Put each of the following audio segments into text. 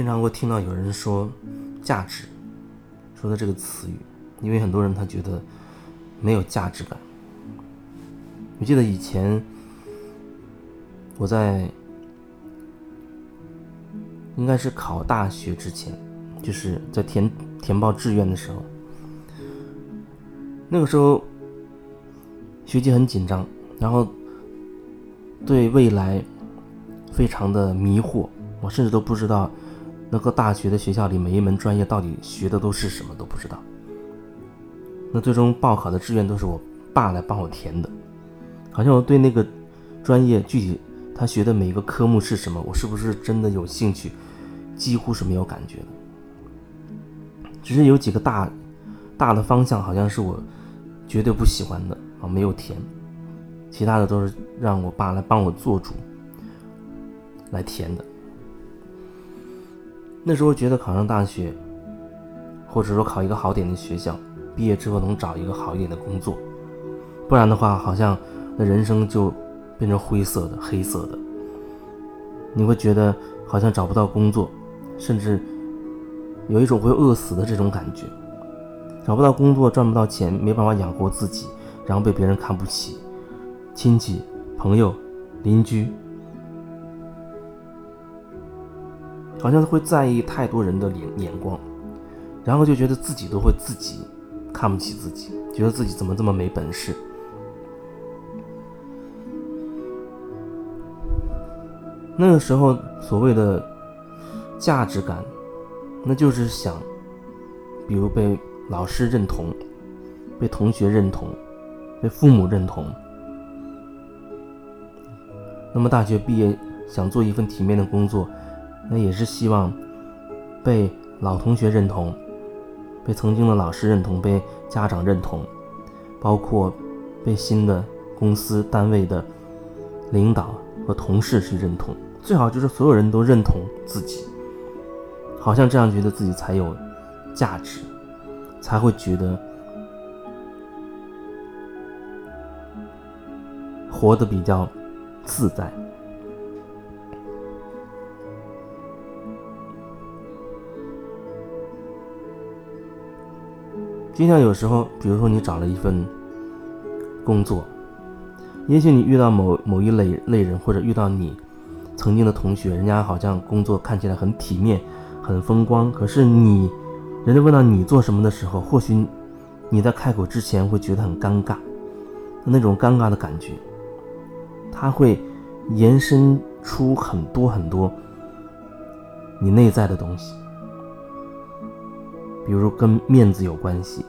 经常会听到有人说“价值”说的这个词语，因为很多人他觉得没有价值感。我记得以前我在应该是考大学之前，就是在填填报志愿的时候，那个时候学习很紧张，然后对未来非常的迷惑，我甚至都不知道。那个大学的学校里，每一门专业到底学的都是什么都不知道。那最终报考的志愿都是我爸来帮我填的，好像我对那个专业具体他学的每一个科目是什么，我是不是真的有兴趣，几乎是没有感觉的。只是有几个大大的方向，好像是我绝对不喜欢的啊，没有填，其他的都是让我爸来帮我做主来填的。那时候觉得考上大学，或者说考一个好点的学校，毕业之后能找一个好一点的工作，不然的话，好像那人生就变成灰色的、黑色的。你会觉得好像找不到工作，甚至有一种会饿死的这种感觉。找不到工作，赚不到钱，没办法养活自己，然后被别人看不起，亲戚、朋友、邻居。好像会在意太多人的眼眼光，然后就觉得自己都会自己看不起自己，觉得自己怎么这么没本事。那个时候所谓的价值感，那就是想，比如被老师认同，被同学认同，被父母认同。那么大学毕业想做一份体面的工作。那也是希望被老同学认同，被曾经的老师认同，被家长认同，包括被新的公司单位的领导和同事去认同。最好就是所有人都认同自己，好像这样觉得自己才有价值，才会觉得活得比较自在。就像有时候，比如说你找了一份工作，也许你遇到某某一类类人，或者遇到你曾经的同学，人家好像工作看起来很体面、很风光，可是你，人家问到你做什么的时候，或许你在开口之前会觉得很尴尬，那种尴尬的感觉，它会延伸出很多很多你内在的东西。比如跟面子有关系，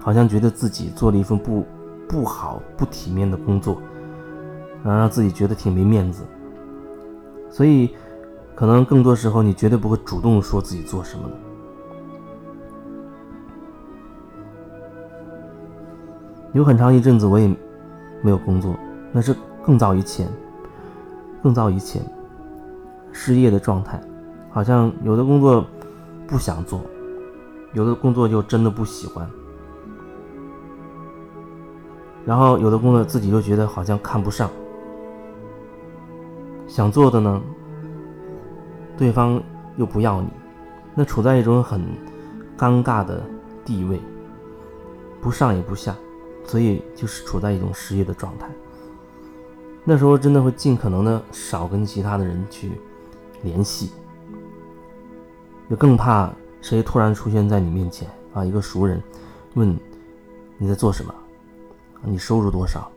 好像觉得自己做了一份不不好、不体面的工作，然后让自己觉得挺没面子。所以，可能更多时候你绝对不会主动说自己做什么的。有很长一阵子我也没有工作，那是更早以前，更早以前失业的状态，好像有的工作。不想做，有的工作就真的不喜欢，然后有的工作自己又觉得好像看不上，想做的呢，对方又不要你，那处在一种很尴尬的地位，不上也不下，所以就是处在一种失业的状态。那时候真的会尽可能的少跟其他的人去联系。更怕谁突然出现在你面前啊，一个熟人问你在做什么，你收入多少，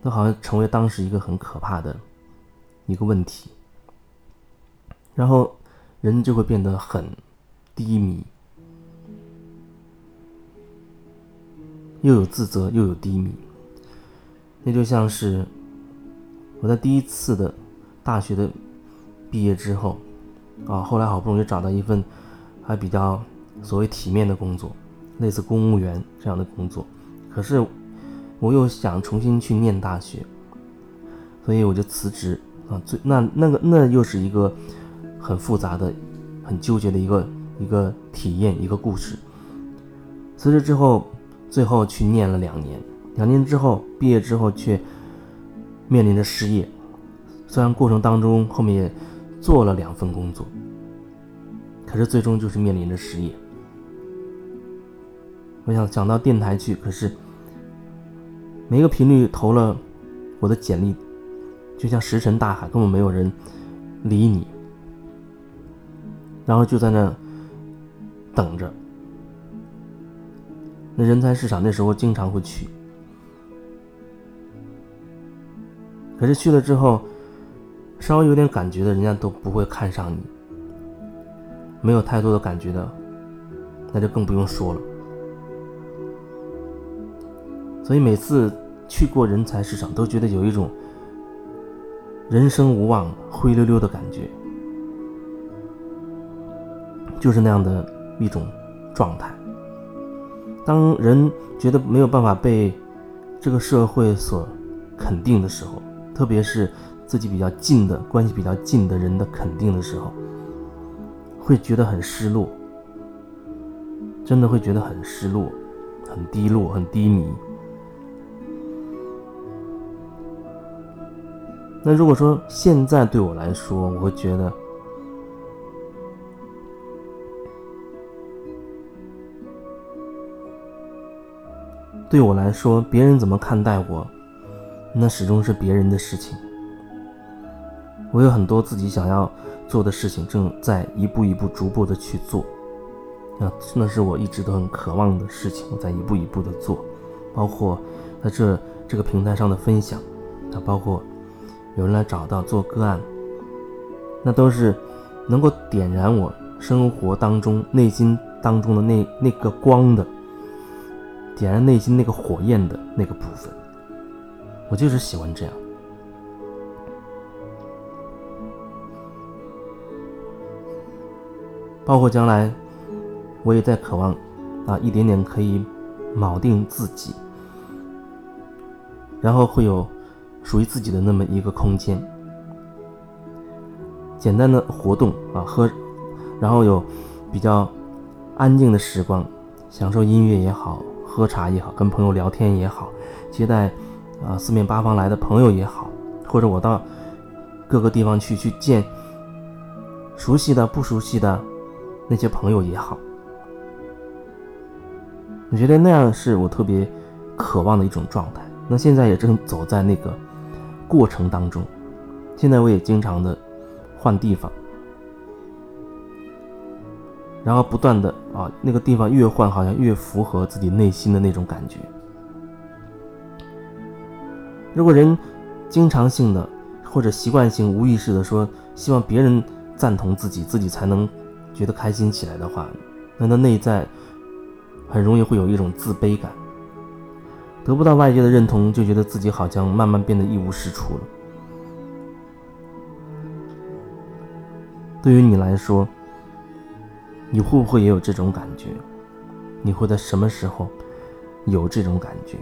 那好像成为当时一个很可怕的一个问题。然后人就会变得很低迷，又有自责又有低迷。那就像是我在第一次的大学的毕业之后。啊，后来好不容易找到一份还比较所谓体面的工作，类似公务员这样的工作，可是我又想重新去念大学，所以我就辞职啊。最那那个那又是一个很复杂的、很纠结的一个一个体验一个故事。辞职之后，最后去念了两年，两年之后毕业之后却面临着失业，虽然过程当中后面也。做了两份工作，可是最终就是面临着失业。我想想到电台去，可是每个频率投了我的简历，就像石沉大海，根本没有人理你，然后就在那等着。那人才市场那时候经常会去，可是去了之后，稍微有点感觉的，人家都不会看上你；没有太多的感觉的，那就更不用说了。所以每次去过人才市场，都觉得有一种人生无望、灰溜溜的感觉，就是那样的一种状态。当人觉得没有办法被这个社会所肯定的时候，特别是自己比较近的关系比较近的人的肯定的时候，会觉得很失落，真的会觉得很失落、很低落、很低迷。那如果说现在对我来说，我会觉得，对我来说，别人怎么看待我，那始终是别人的事情。我有很多自己想要做的事情，正在一步一步、逐步的去做。那那是我一直都很渴望的事情，我在一步一步的做，包括在这这个平台上的分享，啊，包括。有人来找到做个案，那都是能够点燃我生活当中内心当中的那那个光的，点燃内心那个火焰的那个部分。我就是喜欢这样。包括将来，我也在渴望啊，一点点可以铆定自己，然后会有。属于自己的那么一个空间，简单的活动啊，喝，然后有比较安静的时光，享受音乐也好，喝茶也好，跟朋友聊天也好，接待啊四面八方来的朋友也好，或者我到各个地方去去见熟悉的、不熟悉的那些朋友也好，我觉得那样是我特别渴望的一种状态。那现在也正走在那个。过程当中，现在我也经常的换地方，然后不断的啊，那个地方越换好像越符合自己内心的那种感觉。如果人经常性的或者习惯性无意识的说希望别人赞同自己，自己才能觉得开心起来的话，那他内在很容易会有一种自卑感。得不到外界的认同，就觉得自己好像慢慢变得一无是处了。对于你来说，你会不会也有这种感觉？你会在什么时候有这种感觉？